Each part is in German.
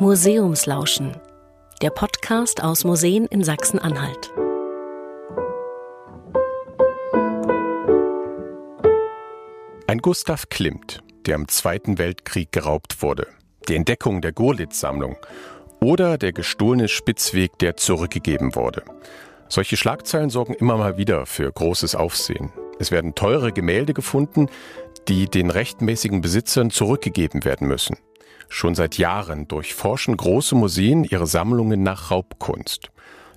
Museumslauschen, der Podcast aus Museen in Sachsen-Anhalt. Ein Gustav Klimt, der im Zweiten Weltkrieg geraubt wurde, die Entdeckung der Gurlitz-Sammlung oder der gestohlene Spitzweg, der zurückgegeben wurde. Solche Schlagzeilen sorgen immer mal wieder für großes Aufsehen. Es werden teure Gemälde gefunden, die den rechtmäßigen Besitzern zurückgegeben werden müssen. Schon seit Jahren durchforschen große Museen ihre Sammlungen nach Raubkunst.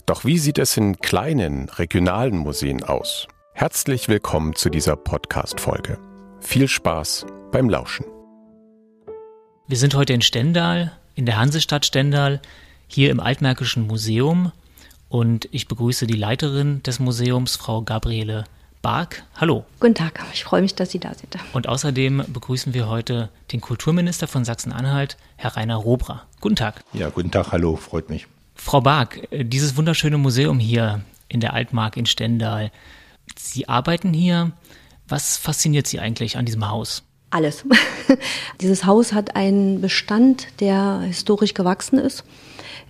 Doch wie sieht es in kleinen, regionalen Museen aus? Herzlich willkommen zu dieser Podcast-Folge. Viel Spaß beim Lauschen. Wir sind heute in Stendal, in der Hansestadt Stendal, hier im Altmärkischen Museum und ich begrüße die Leiterin des Museums, Frau Gabriele Bark. Hallo. Guten Tag, ich freue mich, dass Sie da sind. Und außerdem begrüßen wir heute den Kulturminister von Sachsen-Anhalt, Herr Rainer Robra. Guten Tag. Ja, guten Tag, hallo, freut mich. Frau Bark, dieses wunderschöne Museum hier in der Altmark in Stendal, Sie arbeiten hier. Was fasziniert Sie eigentlich an diesem Haus? Alles. Dieses Haus hat einen Bestand, der historisch gewachsen ist.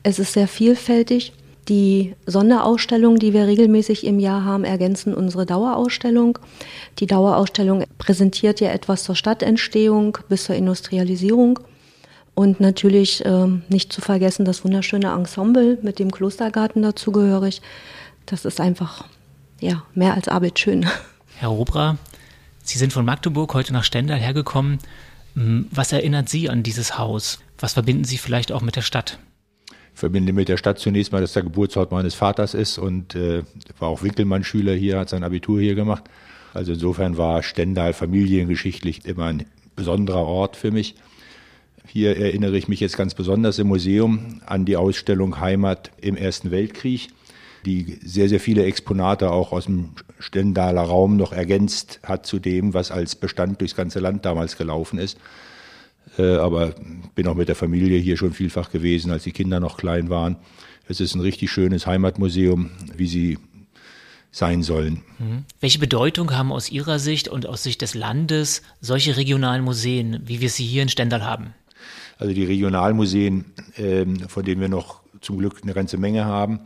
Es ist sehr vielfältig. Die Sonderausstellungen, die wir regelmäßig im Jahr haben, ergänzen unsere Dauerausstellung. Die Dauerausstellung präsentiert ja etwas zur Stadtentstehung bis zur Industrialisierung. Und natürlich äh, nicht zu vergessen das wunderschöne Ensemble mit dem Klostergarten dazugehörig. Das ist einfach ja, mehr als Arbeit schön. Herr Robra, Sie sind von Magdeburg heute nach Stendal hergekommen. Was erinnert Sie an dieses Haus? Was verbinden Sie vielleicht auch mit der Stadt? Verbinde mit der Stadt zunächst mal, dass der Geburtsort meines Vaters ist und äh, war auch Winkelmann-Schüler hier, hat sein Abitur hier gemacht. Also insofern war Stendal familiengeschichtlich immer ein besonderer Ort für mich. Hier erinnere ich mich jetzt ganz besonders im Museum an die Ausstellung Heimat im Ersten Weltkrieg die sehr, sehr viele Exponate auch aus dem Stendaler Raum noch ergänzt hat zu dem, was als Bestand durchs ganze Land damals gelaufen ist. Äh, aber bin auch mit der Familie hier schon vielfach gewesen, als die Kinder noch klein waren. Es ist ein richtig schönes Heimatmuseum, wie sie sein sollen. Mhm. Welche Bedeutung haben aus Ihrer Sicht und aus Sicht des Landes solche regionalen Museen, wie wir sie hier in Stendal haben? Also die Regionalmuseen, ähm, von denen wir noch zum Glück eine ganze Menge haben,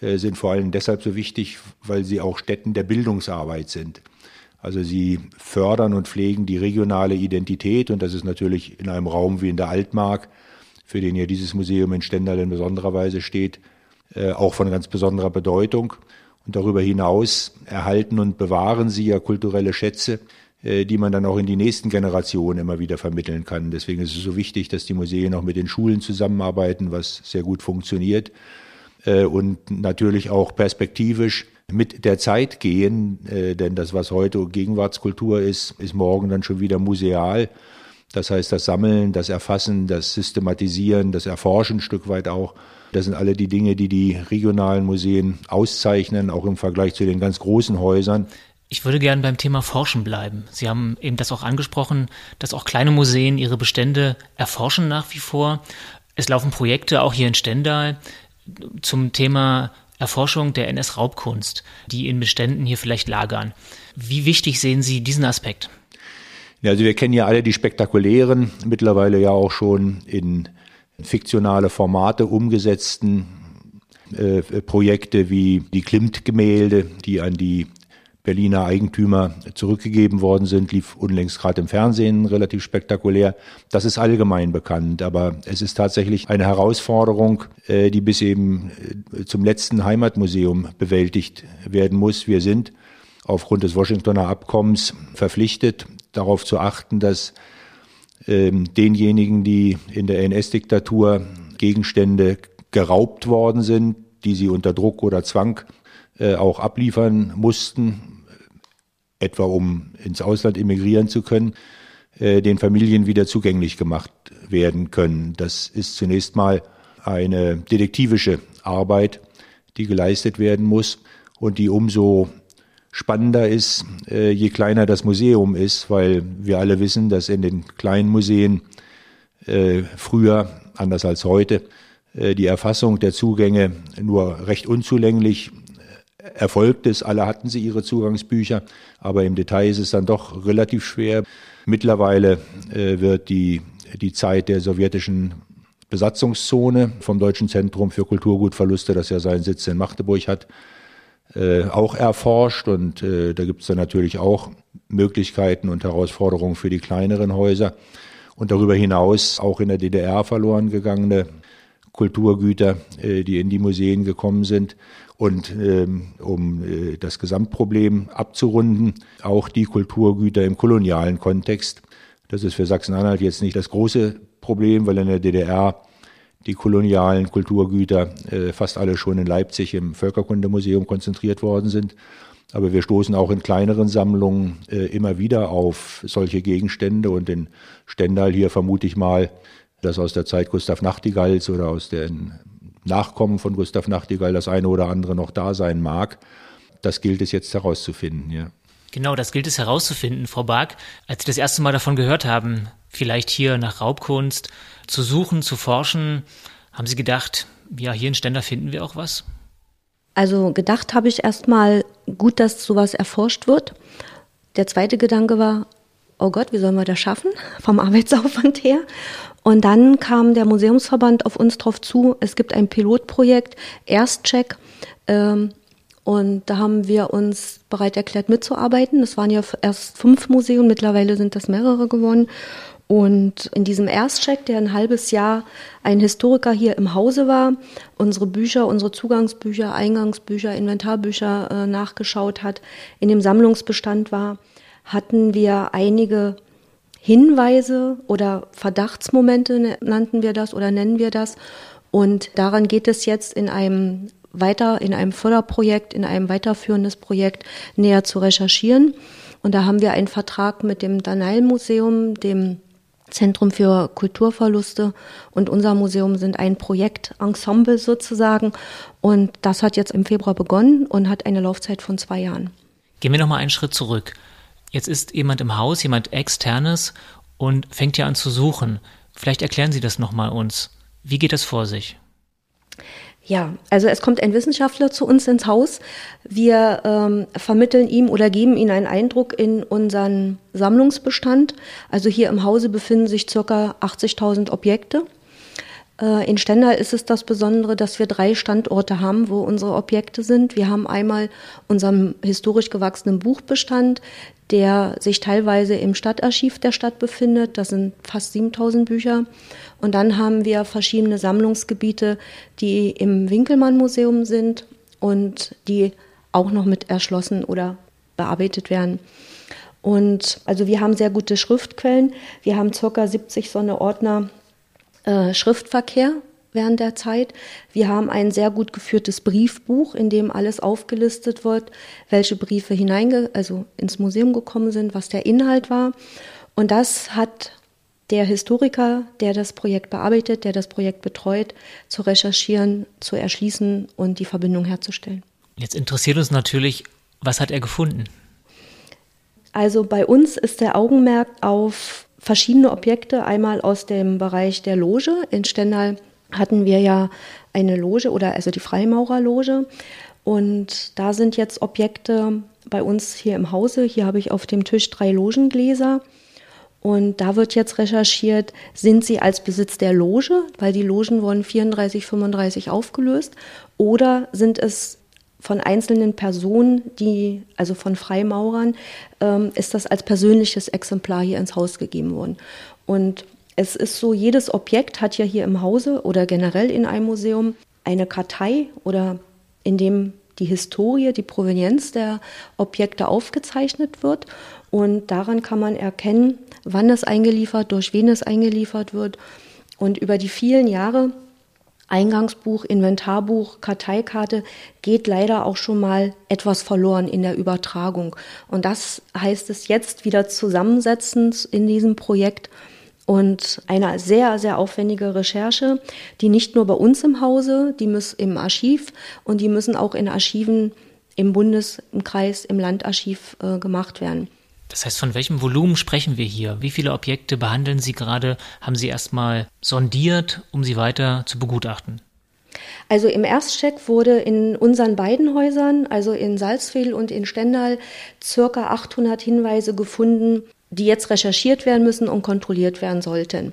äh, sind vor allem deshalb so wichtig, weil sie auch Stätten der Bildungsarbeit sind. Also sie fördern und pflegen die regionale Identität und das ist natürlich in einem Raum wie in der Altmark, für den ja dieses Museum in Stendal in besonderer Weise steht, äh, auch von ganz besonderer Bedeutung. Und darüber hinaus erhalten und bewahren sie ja kulturelle Schätze, äh, die man dann auch in die nächsten Generationen immer wieder vermitteln kann. Deswegen ist es so wichtig, dass die Museen auch mit den Schulen zusammenarbeiten, was sehr gut funktioniert. Äh, und natürlich auch perspektivisch mit der Zeit gehen, äh, denn das, was heute Gegenwartskultur ist, ist morgen dann schon wieder museal. Das heißt, das Sammeln, das Erfassen, das Systematisieren, das Erforschen ein Stück weit auch. Das sind alle die Dinge, die die regionalen Museen auszeichnen, auch im Vergleich zu den ganz großen Häusern. Ich würde gerne beim Thema Forschen bleiben. Sie haben eben das auch angesprochen, dass auch kleine Museen ihre Bestände erforschen nach wie vor. Es laufen Projekte auch hier in Stendal zum Thema Erforschung der NS-Raubkunst, die in Beständen hier vielleicht lagern. Wie wichtig sehen Sie diesen Aspekt? Ja, also wir kennen ja alle die spektakulären, mittlerweile ja auch schon in fiktionale Formate umgesetzten äh, Projekte wie die Klimt-Gemälde, die an die Berliner Eigentümer zurückgegeben worden sind, lief unlängst gerade im Fernsehen relativ spektakulär. Das ist allgemein bekannt, aber es ist tatsächlich eine Herausforderung, äh, die bis eben äh, zum letzten Heimatmuseum bewältigt werden muss. Wir sind aufgrund des Washingtoner Abkommens verpflichtet, darauf zu achten, dass ähm, denjenigen, die in der NS-Diktatur Gegenstände geraubt worden sind, die sie unter Druck oder Zwang äh, auch abliefern mussten, etwa um ins Ausland emigrieren zu können, äh, den Familien wieder zugänglich gemacht werden können. Das ist zunächst mal eine detektivische Arbeit, die geleistet werden muss und die umso spannender ist, äh, je kleiner das Museum ist, weil wir alle wissen, dass in den kleinen Museen früher, anders als heute, die Erfassung der Zugänge nur recht unzulänglich erfolgt ist. Alle hatten sie ihre Zugangsbücher, aber im Detail ist es dann doch relativ schwer. Mittlerweile äh, wird die, die Zeit der sowjetischen Besatzungszone vom Deutschen Zentrum für Kulturgutverluste, das ja seinen Sitz in Magdeburg hat, äh, auch erforscht. Und äh, da gibt es dann natürlich auch Möglichkeiten und Herausforderungen für die kleineren Häuser. Und darüber hinaus auch in der DDR verloren gegangene Kulturgüter, äh, die in die Museen gekommen sind. Und ähm, um äh, das Gesamtproblem abzurunden, auch die Kulturgüter im kolonialen Kontext. Das ist für Sachsen-Anhalt jetzt nicht das große Problem, weil in der DDR die kolonialen Kulturgüter äh, fast alle schon in Leipzig im Völkerkundemuseum konzentriert worden sind. Aber wir stoßen auch in kleineren Sammlungen äh, immer wieder auf solche Gegenstände und in Stendal hier vermute ich mal, dass aus der Zeit Gustav Nachtigalls oder aus den Nachkommen von Gustav Nachtigall das eine oder andere noch da sein mag. Das gilt es jetzt herauszufinden, ja. Genau, das gilt es herauszufinden, Frau Bark. Als Sie das erste Mal davon gehört haben, vielleicht hier nach Raubkunst zu suchen, zu forschen, haben Sie gedacht, ja, hier in Stender finden wir auch was? Also gedacht habe ich erstmal gut, dass sowas erforscht wird. Der zweite Gedanke war, oh Gott, wie sollen wir das schaffen vom Arbeitsaufwand her? Und dann kam der Museumsverband auf uns drauf zu, es gibt ein Pilotprojekt, Erstcheck. Ähm, und da haben wir uns bereit erklärt mitzuarbeiten. Das waren ja erst fünf Museen, mittlerweile sind das mehrere geworden. Und in diesem Erstcheck, der ein halbes Jahr ein Historiker hier im Hause war, unsere Bücher, unsere Zugangsbücher, Eingangsbücher, Inventarbücher äh, nachgeschaut hat, in dem Sammlungsbestand war, hatten wir einige Hinweise oder Verdachtsmomente nannten wir das oder nennen wir das. Und daran geht es jetzt in einem weiter, in einem Förderprojekt, in einem weiterführendes Projekt näher zu recherchieren. Und da haben wir einen Vertrag mit dem Danail Museum, dem Zentrum für Kulturverluste und unser Museum sind ein Projektensemble sozusagen. Und das hat jetzt im Februar begonnen und hat eine Laufzeit von zwei Jahren. Gehen wir nochmal einen Schritt zurück. Jetzt ist jemand im Haus, jemand externes und fängt ja an zu suchen. Vielleicht erklären Sie das nochmal uns. Wie geht das vor sich? Ja, also es kommt ein Wissenschaftler zu uns ins Haus. Wir ähm, vermitteln ihm oder geben ihm einen Eindruck in unseren Sammlungsbestand. Also hier im Hause befinden sich circa 80.000 Objekte. Äh, in Stendal ist es das Besondere, dass wir drei Standorte haben, wo unsere Objekte sind. Wir haben einmal unseren historisch gewachsenen Buchbestand, der sich teilweise im Stadtarchiv der Stadt befindet. Das sind fast 7000 Bücher. Und dann haben wir verschiedene Sammlungsgebiete, die im Winkelmann-Museum sind und die auch noch mit erschlossen oder bearbeitet werden. Und also wir haben sehr gute Schriftquellen. Wir haben circa 70 so Ordner äh, Schriftverkehr während der Zeit. Wir haben ein sehr gut geführtes Briefbuch, in dem alles aufgelistet wird, welche Briefe hineinge also ins Museum gekommen sind, was der Inhalt war. Und das hat der Historiker, der das Projekt bearbeitet, der das Projekt betreut, zu recherchieren, zu erschließen und die Verbindung herzustellen. Jetzt interessiert uns natürlich, was hat er gefunden? Also bei uns ist der Augenmerk auf verschiedene Objekte, einmal aus dem Bereich der Loge. In Stendal hatten wir ja eine Loge oder also die Freimaurerloge. Und da sind jetzt Objekte bei uns hier im Hause. Hier habe ich auf dem Tisch drei Logengläser. Und da wird jetzt recherchiert, sind sie als Besitz der Loge, weil die Logen wurden 34, 35 aufgelöst, oder sind es von einzelnen Personen, die, also von Freimaurern, ähm, ist das als persönliches Exemplar hier ins Haus gegeben worden. Und es ist so, jedes Objekt hat ja hier im Hause oder generell in einem Museum eine Kartei oder in dem die Historie, die Provenienz der Objekte aufgezeichnet wird. Und daran kann man erkennen, wann es eingeliefert, durch wen es eingeliefert wird. Und über die vielen Jahre Eingangsbuch, Inventarbuch, Karteikarte geht leider auch schon mal etwas verloren in der Übertragung. Und das heißt es jetzt wieder zusammensetzen in diesem Projekt und eine sehr, sehr aufwendige Recherche, die nicht nur bei uns im Hause, die muss im Archiv und die müssen auch in Archiven im Bundes-, im Kreis-, im Landarchiv äh, gemacht werden. Das heißt, von welchem Volumen sprechen wir hier? Wie viele Objekte behandeln Sie gerade? Haben Sie erstmal sondiert, um sie weiter zu begutachten? Also im Erstcheck wurde in unseren beiden Häusern, also in Salzwedel und in Stendal, circa 800 Hinweise gefunden, die jetzt recherchiert werden müssen und kontrolliert werden sollten.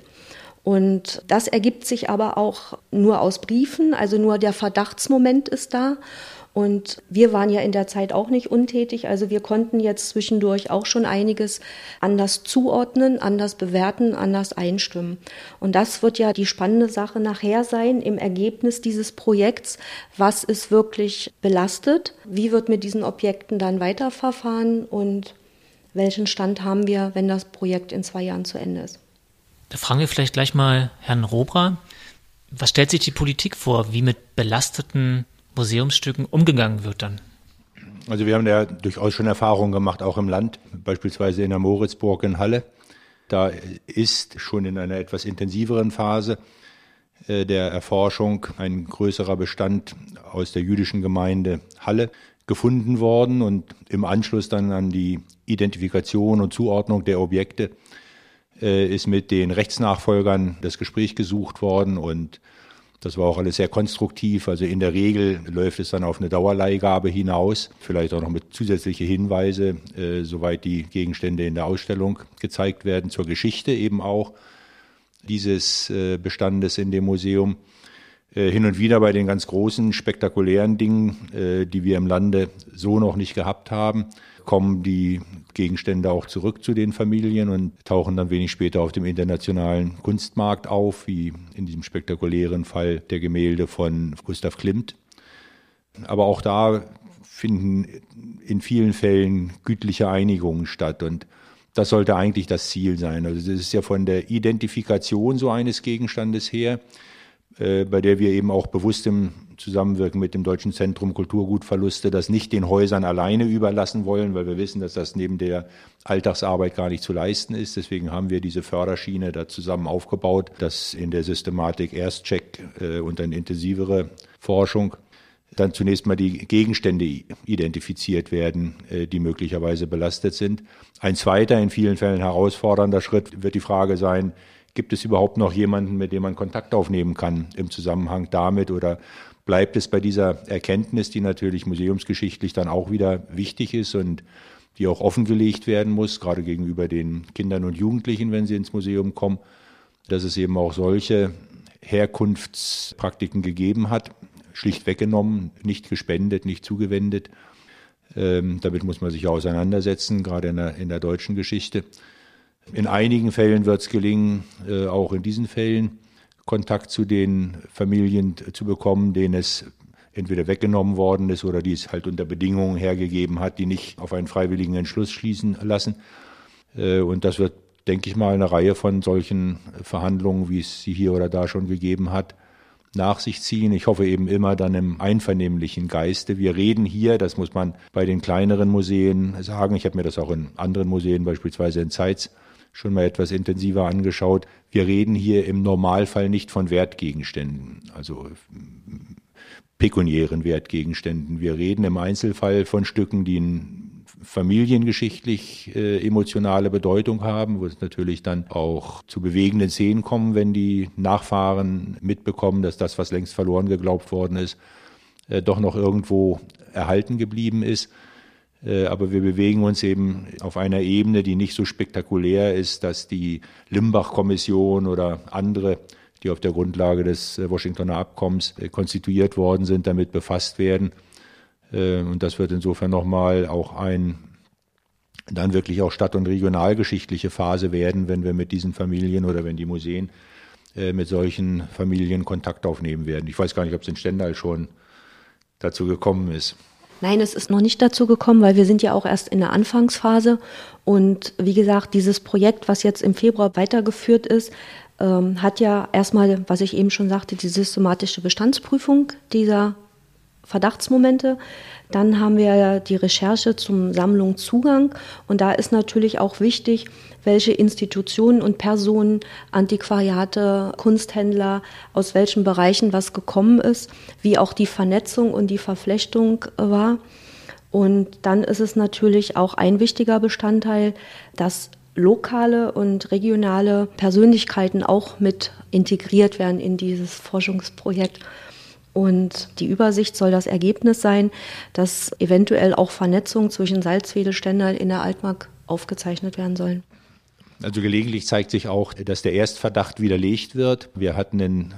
Und das ergibt sich aber auch nur aus Briefen, also nur der Verdachtsmoment ist da. Und wir waren ja in der Zeit auch nicht untätig. Also wir konnten jetzt zwischendurch auch schon einiges anders zuordnen, anders bewerten, anders einstimmen. Und das wird ja die spannende Sache nachher sein im Ergebnis dieses Projekts. Was ist wirklich belastet? Wie wird mit diesen Objekten dann weiterverfahren? Und welchen Stand haben wir, wenn das Projekt in zwei Jahren zu Ende ist? Da fragen wir vielleicht gleich mal Herrn Robra. Was stellt sich die Politik vor, wie mit belasteten Museumsstücken umgegangen wird dann? Also wir haben ja durchaus schon Erfahrungen gemacht, auch im Land, beispielsweise in der Moritzburg in Halle. Da ist schon in einer etwas intensiveren Phase äh, der Erforschung ein größerer Bestand aus der jüdischen Gemeinde Halle gefunden worden und im Anschluss dann an die Identifikation und Zuordnung der Objekte äh, ist mit den Rechtsnachfolgern das Gespräch gesucht worden und das war auch alles sehr konstruktiv. Also in der Regel läuft es dann auf eine Dauerleihgabe hinaus, vielleicht auch noch mit zusätzliche Hinweise, äh, soweit die Gegenstände in der Ausstellung gezeigt werden, zur Geschichte eben auch dieses äh, Bestandes in dem Museum. Äh, hin und wieder bei den ganz großen, spektakulären Dingen, äh, die wir im Lande so noch nicht gehabt haben, kommen die Gegenstände auch zurück zu den Familien und tauchen dann wenig später auf dem internationalen Kunstmarkt auf, wie in diesem spektakulären Fall der Gemälde von Gustav Klimt. Aber auch da finden in vielen Fällen gütliche Einigungen statt und das sollte eigentlich das Ziel sein. Also das ist ja von der Identifikation so eines Gegenstandes her, äh, bei der wir eben auch bewusst im Zusammenwirken mit dem Deutschen Zentrum Kulturgutverluste das nicht den Häusern alleine überlassen wollen, weil wir wissen, dass das neben der Alltagsarbeit gar nicht zu leisten ist. Deswegen haben wir diese Förderschiene da zusammen aufgebaut, dass in der Systematik Erstcheck äh, und dann intensivere Forschung dann zunächst mal die Gegenstände identifiziert werden, äh, die möglicherweise belastet sind. Ein zweiter, in vielen Fällen herausfordernder Schritt wird die Frage sein, gibt es überhaupt noch jemanden, mit dem man Kontakt aufnehmen kann im Zusammenhang damit oder bleibt es bei dieser Erkenntnis, die natürlich museumsgeschichtlich dann auch wieder wichtig ist und die auch offengelegt werden muss, gerade gegenüber den Kindern und Jugendlichen, wenn sie ins Museum kommen, dass es eben auch solche Herkunftspraktiken gegeben hat, schlicht weggenommen, nicht gespendet, nicht zugewendet. Ähm, damit muss man sich auseinandersetzen, gerade in der, in der deutschen Geschichte. In einigen Fällen wird es gelingen, äh, auch in diesen Fällen, Kontakt zu den Familien zu bekommen, denen es entweder weggenommen worden ist oder die es halt unter Bedingungen hergegeben hat, die nicht auf einen freiwilligen Entschluss schließen lassen. Äh, und das wird, denke ich mal, eine Reihe von solchen Verhandlungen, wie es sie hier oder da schon gegeben hat, nach sich ziehen. Ich hoffe eben immer dann im einvernehmlichen Geiste. Wir reden hier, das muss man bei den kleineren Museen sagen. Ich habe mir das auch in anderen Museen, beispielsweise in Zeitz, schon mal etwas intensiver angeschaut. Wir reden hier im Normalfall nicht von Wertgegenständen, also pekuniären Wertgegenständen. Wir reden im Einzelfall von Stücken, die familiengeschichtlich äh, emotionale Bedeutung haben, wo es natürlich dann auch zu bewegenden Szenen kommen, wenn die Nachfahren mitbekommen, dass das, was längst verloren geglaubt worden ist, äh, doch noch irgendwo erhalten geblieben ist. Äh, aber wir bewegen uns eben auf einer Ebene, die nicht so spektakulär ist, dass die Limbach-Kommission oder andere, die auf der Grundlage des äh, Washingtoner Abkommens äh, konstituiert worden sind, damit befasst werden. Und das wird insofern nochmal auch ein dann wirklich auch stadt- und regionalgeschichtliche Phase werden, wenn wir mit diesen Familien oder wenn die Museen mit solchen Familien Kontakt aufnehmen werden. Ich weiß gar nicht, ob es in Stendal schon dazu gekommen ist. Nein, es ist noch nicht dazu gekommen, weil wir sind ja auch erst in der Anfangsphase. Und wie gesagt, dieses Projekt, was jetzt im Februar weitergeführt ist, ähm, hat ja erstmal, was ich eben schon sagte, die systematische Bestandsprüfung dieser Verdachtsmomente. Dann haben wir die Recherche zum Sammlungszugang. Und da ist natürlich auch wichtig, welche Institutionen und Personen, Antiquariate, Kunsthändler, aus welchen Bereichen was gekommen ist, wie auch die Vernetzung und die Verflechtung war. Und dann ist es natürlich auch ein wichtiger Bestandteil, dass lokale und regionale Persönlichkeiten auch mit integriert werden in dieses Forschungsprojekt. Und die Übersicht soll das Ergebnis sein, dass eventuell auch Vernetzungen zwischen Salzwedel, Stendal in der Altmark aufgezeichnet werden sollen. Also gelegentlich zeigt sich auch, dass der Erstverdacht widerlegt wird. Wir hatten in,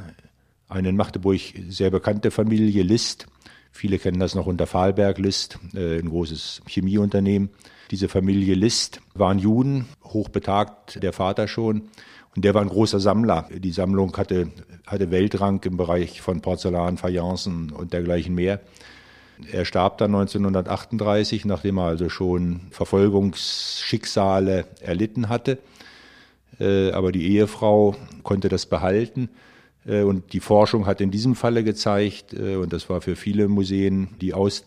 eine in Magdeburg sehr bekannte Familie List. Viele kennen das noch unter Fahlberg List, äh, ein großes Chemieunternehmen. Diese Familie List waren Juden, hochbetagt der Vater schon. Und der war ein großer Sammler. Die Sammlung hatte, hatte Weltrang im Bereich von Porzellan, Fayencen und dergleichen mehr. Er starb dann 1938, nachdem er also schon Verfolgungsschicksale erlitten hatte. Äh, aber die Ehefrau konnte das behalten. Äh, und die Forschung hat in diesem Falle gezeigt, äh, und das war für viele Museen, die aus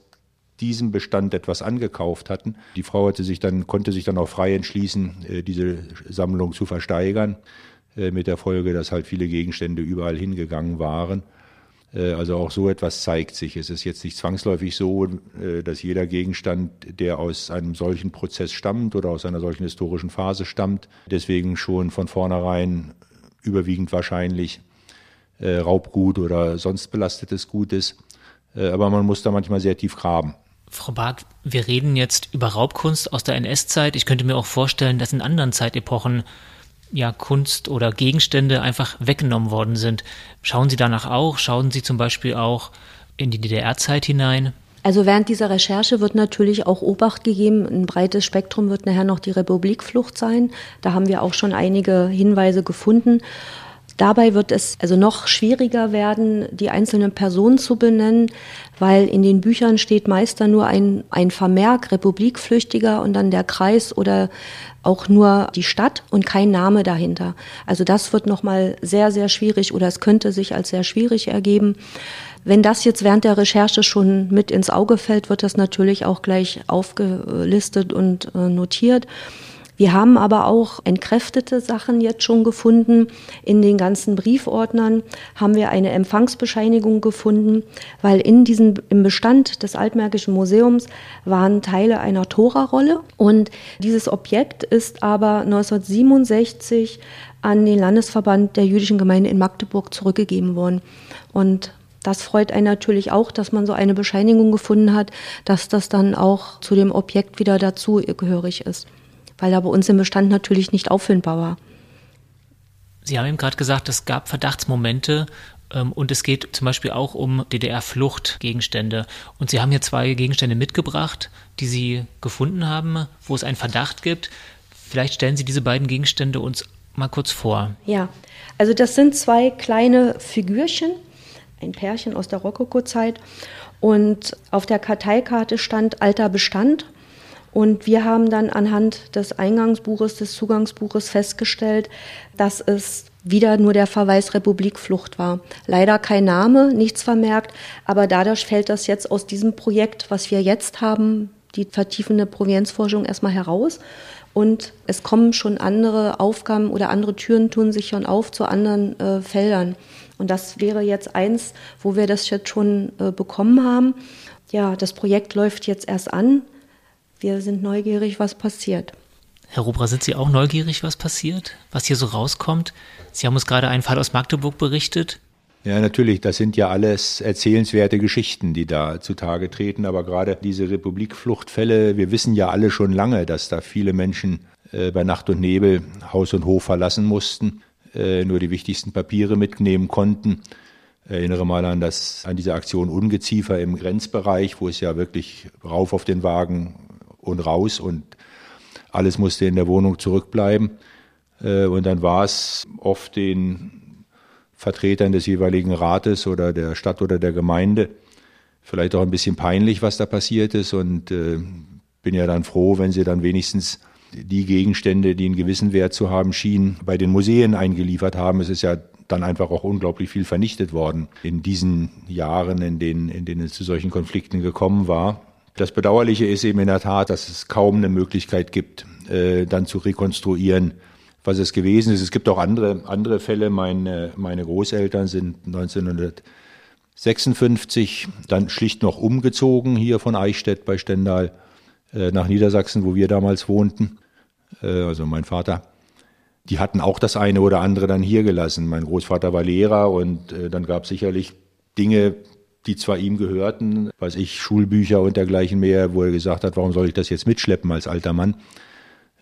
diesem Bestand etwas angekauft hatten. Die Frau hatte sich dann, konnte sich dann auch frei entschließen, diese Sammlung zu versteigern, mit der Folge, dass halt viele Gegenstände überall hingegangen waren. Äh, also auch so etwas zeigt sich. Es ist jetzt nicht zwangsläufig so, äh, dass jeder Gegenstand, der aus einem solchen Prozess stammt oder aus einer solchen historischen Phase stammt, deswegen schon von vornherein überwiegend wahrscheinlich äh, Raubgut oder sonst belastetes Gut ist. Aber man muss da manchmal sehr tief graben. Frau Barth, wir reden jetzt über Raubkunst aus der NS-Zeit. Ich könnte mir auch vorstellen, dass in anderen Zeitepochen ja, Kunst oder Gegenstände einfach weggenommen worden sind. Schauen Sie danach auch? Schauen Sie zum Beispiel auch in die DDR-Zeit hinein? Also während dieser Recherche wird natürlich auch Obacht gegeben. Ein breites Spektrum wird nachher noch die Republikflucht sein. Da haben wir auch schon einige Hinweise gefunden. Dabei wird es also noch schwieriger werden, die einzelnen Personen zu benennen, weil in den Büchern steht meist dann nur ein, ein Vermerk Republikflüchtiger und dann der Kreis oder auch nur die Stadt und kein Name dahinter. Also das wird nochmal sehr, sehr schwierig oder es könnte sich als sehr schwierig ergeben. Wenn das jetzt während der Recherche schon mit ins Auge fällt, wird das natürlich auch gleich aufgelistet und äh, notiert. Wir haben aber auch entkräftete Sachen jetzt schon gefunden. In den ganzen Briefordnern haben wir eine Empfangsbescheinigung gefunden, weil in diesem, im Bestand des Altmärkischen Museums waren Teile einer Tora-Rolle und dieses Objekt ist aber 1967 an den Landesverband der jüdischen Gemeinde in Magdeburg zurückgegeben worden. Und das freut einen natürlich auch, dass man so eine Bescheinigung gefunden hat, dass das dann auch zu dem Objekt wieder dazu gehörig ist weil er bei uns im Bestand natürlich nicht auffindbar war. Sie haben eben gerade gesagt, es gab Verdachtsmomente ähm, und es geht zum Beispiel auch um DDR-Fluchtgegenstände. Und Sie haben hier zwei Gegenstände mitgebracht, die Sie gefunden haben, wo es einen Verdacht gibt. Vielleicht stellen Sie diese beiden Gegenstände uns mal kurz vor. Ja, also das sind zwei kleine Figürchen, ein Pärchen aus der Rokoko-Zeit. Und auf der Karteikarte stand alter Bestand und wir haben dann anhand des Eingangsbuches, des Zugangsbuches festgestellt, dass es wieder nur der Verweis Republikflucht war. Leider kein Name, nichts vermerkt, aber dadurch fällt das jetzt aus diesem Projekt, was wir jetzt haben, die vertiefende Provenenzforschung erstmal heraus. Und es kommen schon andere Aufgaben oder andere Türen tun sich schon auf zu anderen äh, Feldern. Und das wäre jetzt eins, wo wir das jetzt schon äh, bekommen haben. Ja, das Projekt läuft jetzt erst an. Wir sind neugierig, was passiert. Herr Rubra, sind Sie auch neugierig, was passiert, was hier so rauskommt? Sie haben uns gerade einen Fall aus Magdeburg berichtet. Ja, natürlich, das sind ja alles erzählenswerte Geschichten, die da zutage treten. Aber gerade diese Republikfluchtfälle, wir wissen ja alle schon lange, dass da viele Menschen äh, bei Nacht und Nebel Haus und Hof verlassen mussten, äh, nur die wichtigsten Papiere mitnehmen konnten. Erinnere mal an, das, an diese Aktion Ungeziefer im Grenzbereich, wo es ja wirklich rauf auf den Wagen und raus und alles musste in der Wohnung zurückbleiben. Äh, und dann war es oft den Vertretern des jeweiligen Rates oder der Stadt oder der Gemeinde vielleicht auch ein bisschen peinlich, was da passiert ist. Und äh, bin ja dann froh, wenn sie dann wenigstens die Gegenstände, die einen gewissen Wert zu haben schienen, bei den Museen eingeliefert haben. Es ist ja dann einfach auch unglaublich viel vernichtet worden in diesen Jahren, in denen, in denen es zu solchen Konflikten gekommen war. Das Bedauerliche ist eben in der Tat, dass es kaum eine Möglichkeit gibt, äh, dann zu rekonstruieren, was es gewesen ist. Es gibt auch andere, andere Fälle. Meine, meine Großeltern sind 1956 dann schlicht noch umgezogen hier von Eichstätt bei Stendal äh, nach Niedersachsen, wo wir damals wohnten. Äh, also mein Vater. Die hatten auch das eine oder andere dann hier gelassen. Mein Großvater war Lehrer und äh, dann gab es sicherlich Dinge, die zwar ihm gehörten, weiß ich, Schulbücher und dergleichen mehr, wo er gesagt hat, warum soll ich das jetzt mitschleppen als alter Mann?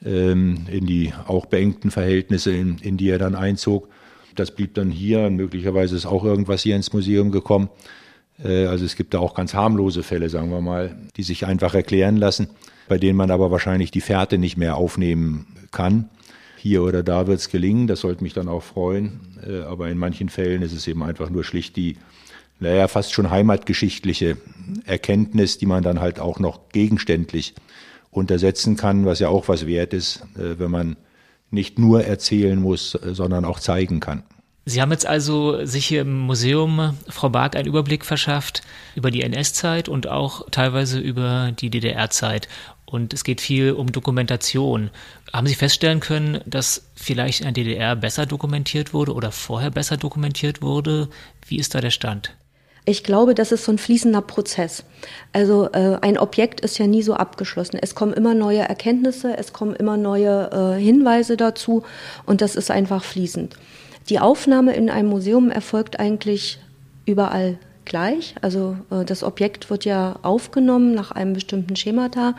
ähm, in die auch beengten Verhältnisse, in, in die er dann einzog. Das blieb dann hier. Möglicherweise ist auch irgendwas hier ins Museum gekommen. Äh, also es gibt da auch ganz harmlose Fälle, sagen wir mal, die sich einfach erklären lassen, bei denen man aber wahrscheinlich die Fährte nicht mehr aufnehmen kann. Hier oder da wird es gelingen, das sollte mich dann auch freuen. Äh, aber in manchen Fällen ist es eben einfach nur schlicht die, naja, fast schon heimatgeschichtliche Erkenntnis, die man dann halt auch noch gegenständlich untersetzen kann, was ja auch was wert ist, äh, wenn man nicht nur erzählen muss, sondern auch zeigen kann. Sie haben jetzt also sich hier im Museum, Frau Barth, einen Überblick verschafft über die NS-Zeit und auch teilweise über die DDR-Zeit. Und es geht viel um Dokumentation. Haben Sie feststellen können, dass vielleicht in der DDR besser dokumentiert wurde oder vorher besser dokumentiert wurde? Wie ist da der Stand? Ich glaube, das ist so ein fließender Prozess. Also äh, ein Objekt ist ja nie so abgeschlossen. Es kommen immer neue Erkenntnisse, es kommen immer neue äh, Hinweise dazu und das ist einfach fließend. Die Aufnahme in einem Museum erfolgt eigentlich überall gleich. Also äh, das Objekt wird ja aufgenommen nach einem bestimmten Schemata.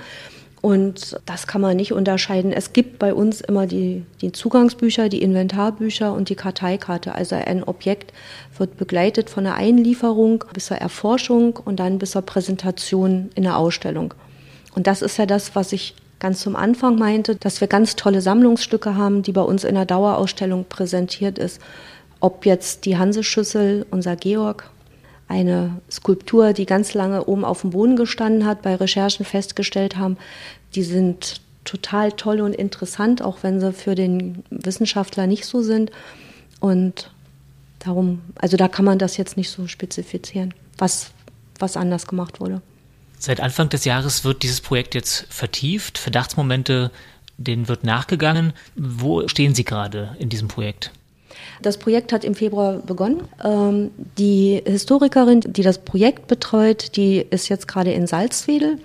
Und das kann man nicht unterscheiden. Es gibt bei uns immer die, die Zugangsbücher, die Inventarbücher und die Karteikarte. Also ein Objekt wird begleitet von der Einlieferung bis zur Erforschung und dann bis zur Präsentation in der Ausstellung. Und das ist ja das, was ich ganz zum Anfang meinte, dass wir ganz tolle Sammlungsstücke haben, die bei uns in der Dauerausstellung präsentiert ist. Ob jetzt die Hanseschüssel, unser Georg, eine Skulptur, die ganz lange oben auf dem Boden gestanden hat, bei Recherchen festgestellt haben, die sind total toll und interessant, auch wenn sie für den Wissenschaftler nicht so sind. Und darum, also da kann man das jetzt nicht so spezifizieren, was, was anders gemacht wurde. Seit Anfang des Jahres wird dieses Projekt jetzt vertieft. Verdachtsmomente, denen wird nachgegangen. Wo stehen Sie gerade in diesem Projekt? Das Projekt hat im Februar begonnen. Ähm, die Historikerin, die das Projekt betreut, die ist jetzt gerade in Salzwedel.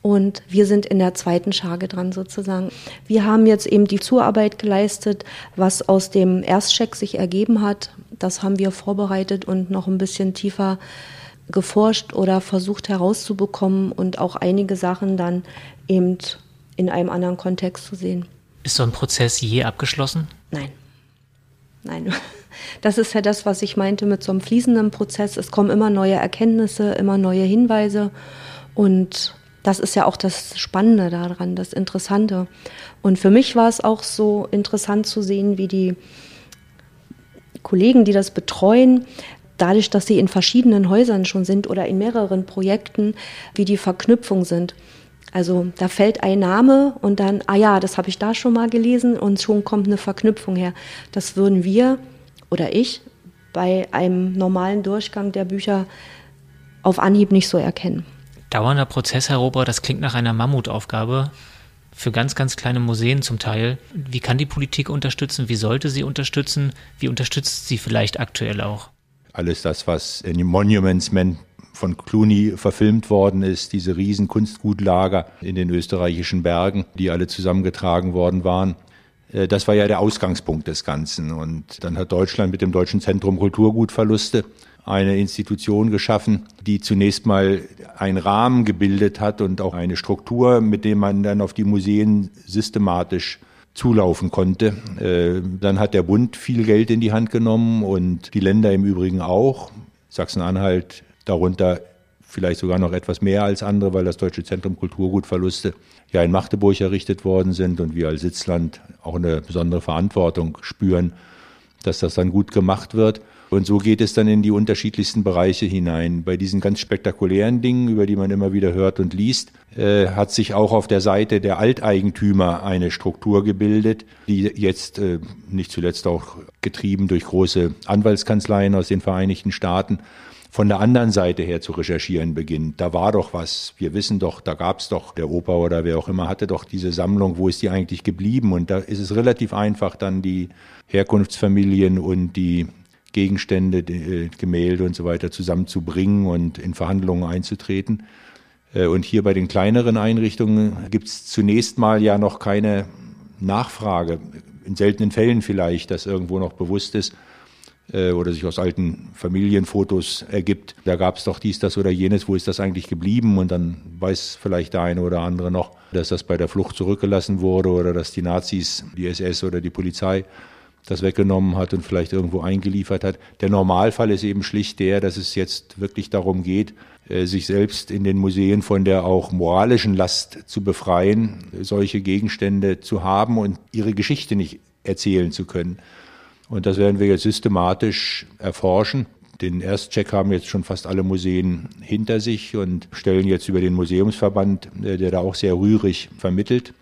Und wir sind in der zweiten Schage dran sozusagen. Wir haben jetzt eben die Zuarbeit geleistet, was aus dem Erstcheck sich ergeben hat. Das haben wir vorbereitet und noch ein bisschen tiefer geforscht oder versucht herauszubekommen und auch einige Sachen dann eben in einem anderen Kontext zu sehen. Ist so ein Prozess je abgeschlossen? Nein. Nein. Das ist ja das, was ich meinte mit so einem fließenden Prozess. Es kommen immer neue Erkenntnisse, immer neue Hinweise. Und das ist ja auch das Spannende daran, das Interessante. Und für mich war es auch so interessant zu sehen, wie die Kollegen, die das betreuen, dadurch, dass sie in verschiedenen Häusern schon sind oder in mehreren Projekten, wie die Verknüpfung sind. Also da fällt ein Name und dann, ah ja, das habe ich da schon mal gelesen und schon kommt eine Verknüpfung her. Das würden wir oder ich bei einem normalen Durchgang der Bücher auf Anhieb nicht so erkennen. Dauernder Prozess, Herr Rober, das klingt nach einer Mammutaufgabe für ganz, ganz kleine Museen zum Teil. Wie kann die Politik unterstützen? Wie sollte sie unterstützen? Wie unterstützt sie vielleicht aktuell auch? alles das, was in den Monuments Man von Clooney verfilmt worden ist, diese riesen Kunstgutlager in den österreichischen Bergen, die alle zusammengetragen worden waren. Äh, das war ja der Ausgangspunkt des Ganzen. Und dann hat Deutschland mit dem Deutschen Zentrum Kulturgutverluste eine Institution geschaffen, die zunächst mal einen Rahmen gebildet hat und auch eine Struktur, mit dem man dann auf die Museen systematisch zulaufen konnte. Äh, dann hat der Bund viel Geld in die Hand genommen und die Länder im Übrigen auch. Sachsen-Anhalt darunter vielleicht sogar noch etwas mehr als andere, weil das Deutsche Zentrum Kulturgutverluste ja in Magdeburg errichtet worden sind und wir als Sitzland auch eine besondere Verantwortung spüren, dass das dann gut gemacht wird. Und so geht es dann in die unterschiedlichsten Bereiche hinein. Bei diesen ganz spektakulären Dingen, über die man immer wieder hört und liest, äh, hat sich auch auf der Seite der Alteigentümer eine Struktur gebildet, die jetzt äh, nicht zuletzt auch getrieben durch große Anwaltskanzleien aus den Vereinigten Staaten von der anderen Seite her zu recherchieren beginnt. Da war doch was, wir wissen doch, da gab es doch, der Opa oder wer auch immer hatte doch diese Sammlung, wo ist die eigentlich geblieben? Und da ist es relativ einfach, dann die Herkunftsfamilien und die Gegenstände, äh, Gemälde und so weiter zusammenzubringen und in Verhandlungen einzutreten. Äh, und hier bei den kleineren Einrichtungen gibt es zunächst mal ja noch keine Nachfrage, in seltenen Fällen vielleicht, dass irgendwo noch bewusst ist, äh, oder sich aus alten Familienfotos ergibt. Da gab es doch dies, das oder jenes, wo ist das eigentlich geblieben? Und dann weiß vielleicht der eine oder andere noch, dass das bei der Flucht zurückgelassen wurde oder dass die Nazis, die SS oder die Polizei das weggenommen hat und vielleicht irgendwo eingeliefert hat. Der Normalfall ist eben schlicht der, dass es jetzt wirklich darum geht, äh, sich selbst in den Museen von der auch moralischen Last zu befreien, solche Gegenstände zu haben und ihre Geschichte nicht erzählen zu können. Und das werden wir jetzt systematisch erforschen. Den Erstcheck haben jetzt schon fast alle Museen hinter sich und stellen jetzt über den Museumsverband, äh, der da auch sehr rührig vermittelt,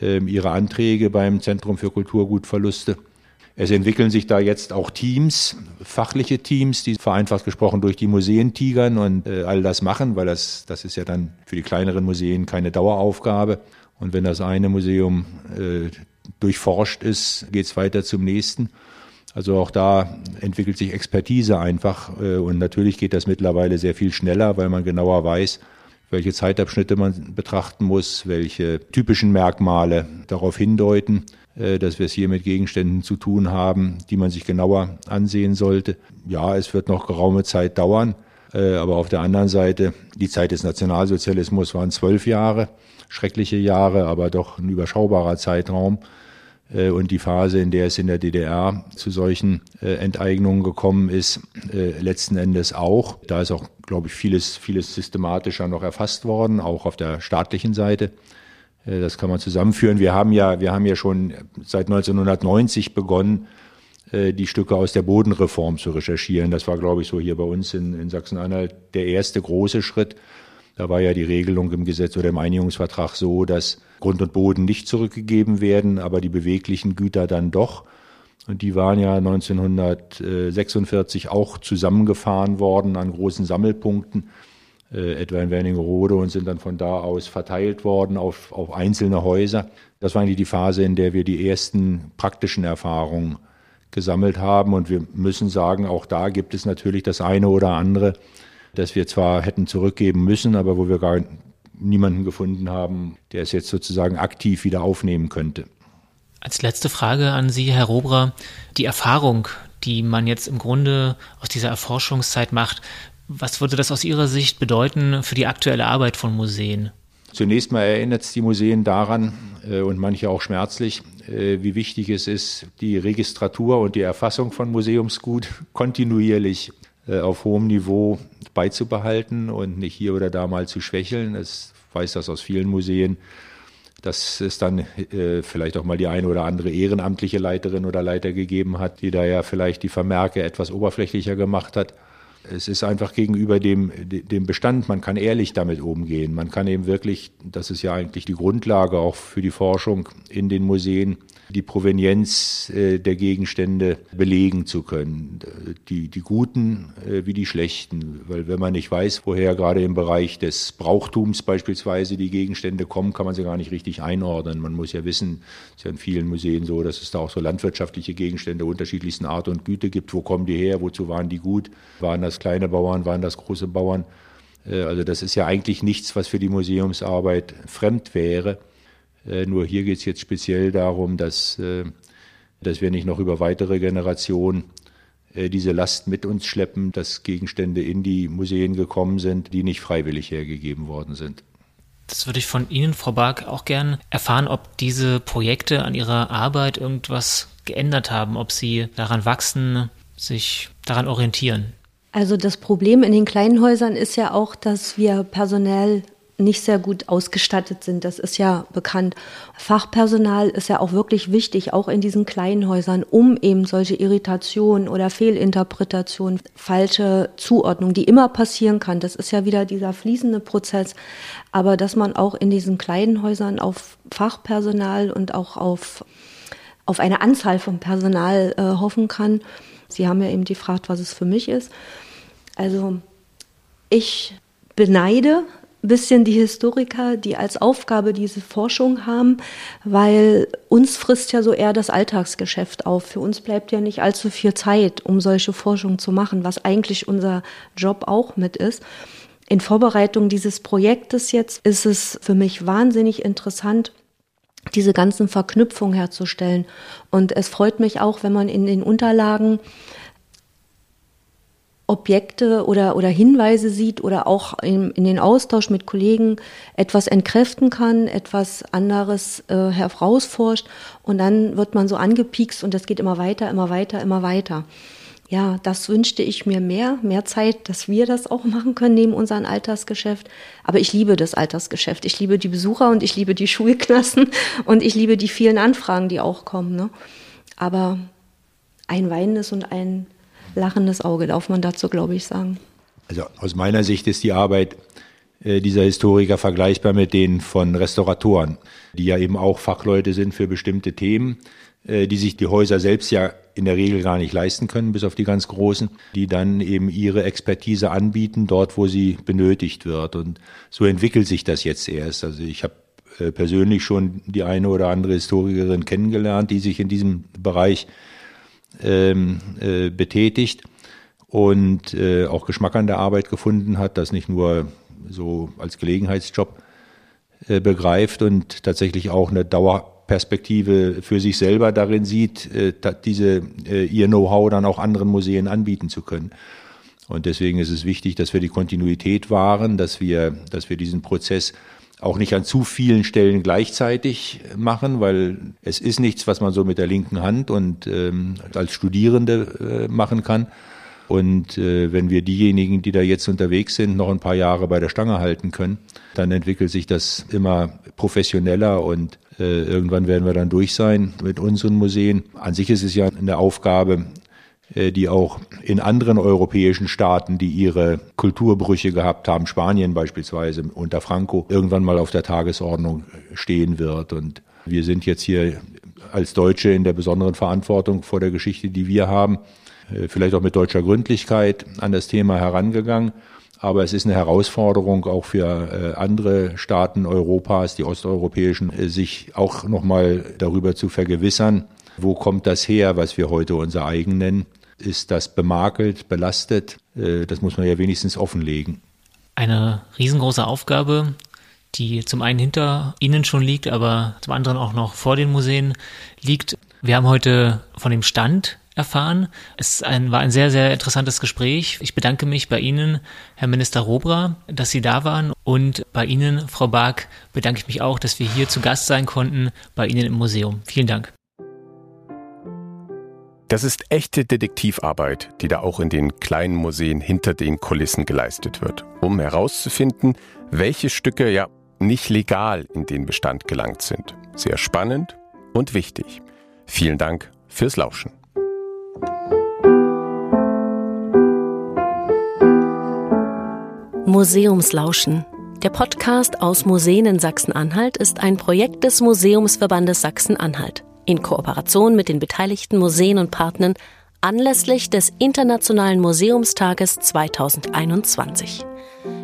ähm, ihre Anträge beim Zentrum für Kulturgutverluste. Es entwickeln sich da jetzt auch Teams, fachliche Teams, die vereinfacht gesprochen durch die Museen tigern und äh, all das machen, weil das, das ist ja dann für die kleineren Museen keine Daueraufgabe. Und wenn das eine Museum äh, durchforscht ist, geht es weiter zum nächsten. Also auch da entwickelt sich Expertise einfach äh, und natürlich geht das mittlerweile sehr viel schneller, weil man genauer weiß, welche Zeitabschnitte man betrachten muss, welche typischen Merkmale darauf hindeuten, äh, dass wir es hier mit Gegenständen zu tun haben, die man sich genauer ansehen sollte. Ja, es wird noch geraume Zeit dauern, äh, aber auf der anderen Seite, die Zeit des Nationalsozialismus waren zwölf Jahre, schreckliche Jahre, aber doch ein überschaubarer Zeitraum. Äh, und die Phase, in der es in der DDR zu solchen äh, Enteignungen gekommen ist, äh, letzten Endes auch. Da ist auch, glaube ich, vieles, vieles systematischer noch erfasst worden, auch auf der staatlichen Seite. Das kann man zusammenführen. Wir haben ja, wir haben ja schon seit 1990 begonnen, die Stücke aus der Bodenreform zu recherchieren. Das war, glaube ich, so hier bei uns in, in Sachsen-Anhalt der erste große Schritt. Da war ja die Regelung im Gesetz oder im Einigungsvertrag so, dass Grund und Boden nicht zurückgegeben werden, aber die beweglichen Güter dann doch. Und die waren ja 1946 auch zusammengefahren worden an großen Sammelpunkten, äh, etwa in Wernigerode, und sind dann von da aus verteilt worden auf, auf einzelne Häuser. Das war eigentlich die Phase, in der wir die ersten praktischen Erfahrungen gesammelt haben. Und wir müssen sagen, auch da gibt es natürlich das eine oder andere, das wir zwar hätten zurückgeben müssen, aber wo wir gar niemanden gefunden haben, der es jetzt sozusagen aktiv wieder aufnehmen könnte. Als letzte Frage an Sie, Herr Robra, die Erfahrung, die man jetzt im Grunde aus dieser Erforschungszeit macht, was würde das aus Ihrer Sicht bedeuten für die aktuelle Arbeit von Museen? Zunächst mal erinnert es die Museen daran, äh, und manche auch schmerzlich, äh, wie wichtig es ist, die Registratur und die Erfassung von Museumsgut kontinuierlich auf hohem Niveau beizubehalten und nicht hier oder da mal zu schwächeln. Es weiß das aus vielen Museen, dass es dann äh, vielleicht auch mal die eine oder andere ehrenamtliche Leiterin oder Leiter gegeben hat, die da ja vielleicht die Vermerke etwas oberflächlicher gemacht hat. Es ist einfach gegenüber dem, dem Bestand, man kann ehrlich damit umgehen. Man kann eben wirklich, das ist ja eigentlich die Grundlage auch für die Forschung in den Museen, die Provenienz äh, der Gegenstände belegen zu können. Die, die guten äh, wie die schlechten. Weil wenn man nicht weiß, woher gerade im Bereich des Brauchtums beispielsweise die Gegenstände kommen, kann man sie gar nicht richtig einordnen. Man muss ja wissen, es ist ja in vielen Museen so, dass es da auch so landwirtschaftliche Gegenstände unterschiedlichsten Art und Güte gibt. Wo kommen die her? Wozu waren die gut? Waren das kleine Bauern? Waren das große Bauern? Äh, also das ist ja eigentlich nichts, was für die Museumsarbeit fremd wäre. Äh, nur hier geht es jetzt speziell darum, dass, äh, dass wir nicht noch über weitere Generationen äh, diese Last mit uns schleppen, dass Gegenstände in die Museen gekommen sind, die nicht freiwillig hergegeben worden sind. Das würde ich von Ihnen, Frau Bark, auch gern erfahren, ob diese Projekte an Ihrer Arbeit irgendwas geändert haben, ob Sie daran wachsen, sich daran orientieren. Also das Problem in den kleinen Häusern ist ja auch, dass wir personell nicht sehr gut ausgestattet sind. Das ist ja bekannt. Fachpersonal ist ja auch wirklich wichtig, auch in diesen kleinen Häusern, um eben solche Irritationen oder Fehlinterpretationen, falsche Zuordnung, die immer passieren kann. Das ist ja wieder dieser fließende Prozess. Aber dass man auch in diesen kleinen Häusern auf Fachpersonal und auch auf, auf eine Anzahl von Personal äh, hoffen kann. Sie haben ja eben gefragt, was es für mich ist. Also ich beneide bisschen die Historiker, die als Aufgabe diese Forschung haben, weil uns frisst ja so eher das Alltagsgeschäft auf. Für uns bleibt ja nicht allzu viel Zeit, um solche Forschung zu machen, was eigentlich unser Job auch mit ist. In Vorbereitung dieses Projektes jetzt ist es für mich wahnsinnig interessant, diese ganzen Verknüpfungen herzustellen. Und es freut mich auch, wenn man in den Unterlagen Objekte oder, oder Hinweise sieht oder auch in, in den Austausch mit Kollegen etwas entkräften kann, etwas anderes äh, herausforscht und dann wird man so angepiekst und das geht immer weiter, immer weiter, immer weiter. Ja, das wünschte ich mir mehr, mehr Zeit, dass wir das auch machen können neben unserem Altersgeschäft. Aber ich liebe das Altersgeschäft. Ich liebe die Besucher und ich liebe die Schulklassen und ich liebe die vielen Anfragen, die auch kommen. Ne? Aber ein weinendes und ein lachendes Auge, darf man dazu, glaube ich, sagen. Also aus meiner Sicht ist die Arbeit äh, dieser Historiker vergleichbar mit denen von Restauratoren, die ja eben auch Fachleute sind für bestimmte Themen, äh, die sich die Häuser selbst ja in der Regel gar nicht leisten können, bis auf die ganz großen, die dann eben ihre Expertise anbieten, dort, wo sie benötigt wird. Und so entwickelt sich das jetzt erst. Also ich habe äh, persönlich schon die eine oder andere Historikerin kennengelernt, die sich in diesem Bereich ähm, äh, betätigt und äh, auch Geschmack an der Arbeit gefunden hat, das nicht nur so als Gelegenheitsjob äh, begreift und tatsächlich auch eine Dauerperspektive für sich selber darin sieht, äh, diese äh, ihr Know-how dann auch anderen Museen anbieten zu können. Und deswegen ist es wichtig, dass wir die Kontinuität wahren, dass wir, dass wir diesen Prozess auch nicht an zu vielen Stellen gleichzeitig machen, weil es ist nichts, was man so mit der linken Hand und ähm, als Studierende äh, machen kann. Und äh, wenn wir diejenigen, die da jetzt unterwegs sind, noch ein paar Jahre bei der Stange halten können, dann entwickelt sich das immer professioneller und äh, irgendwann werden wir dann durch sein mit unseren Museen. An sich ist es ja eine Aufgabe, die auch in anderen europäischen Staaten, die ihre Kulturbrüche gehabt haben, Spanien beispielsweise unter Franco, irgendwann mal auf der Tagesordnung stehen wird. Und wir sind jetzt hier als Deutsche in der besonderen Verantwortung vor der Geschichte, die wir haben, äh, vielleicht auch mit deutscher Gründlichkeit an das Thema herangegangen. Aber es ist eine Herausforderung auch für äh, andere Staaten Europas, die osteuropäischen, sich auch nochmal darüber zu vergewissern, wo kommt das her, was wir heute unser eigen nennen ist das bemakelt, belastet? Äh, das muss man ja wenigstens offenlegen. Eine riesengroße Aufgabe, die zum einen hinter Ihnen schon liegt, aber zum anderen auch noch vor den Museen liegt. Wir haben heute von dem Stand erfahren. Es ein, war ein sehr, sehr interessantes Gespräch. Ich bedanke mich bei Ihnen, Herr Minister Robra, dass Sie da waren. Und bei Ihnen, Frau Bark, bedanke ich mich auch, dass wir hier zu Gast sein konnten bei Ihnen im Museum. Vielen Dank. Das ist echte Detektivarbeit, die da auch in den kleinen Museen hinter den Kulissen geleistet wird, um herauszufinden, welche Stücke ja nicht legal in den Bestand gelangt sind. Sehr spannend und wichtig. Vielen Dank fürs Lauschen. Museumslauschen. Der Podcast aus Museen in Sachsen-Anhalt ist ein Projekt des Museumsverbandes Sachsen-Anhalt in Kooperation mit den beteiligten Museen und Partnern anlässlich des Internationalen Museumstages 2021.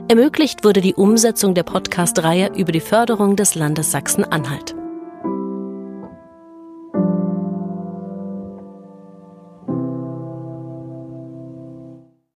Ermöglicht wurde die Umsetzung der Podcast-Reihe über die Förderung des Landes Sachsen-Anhalt.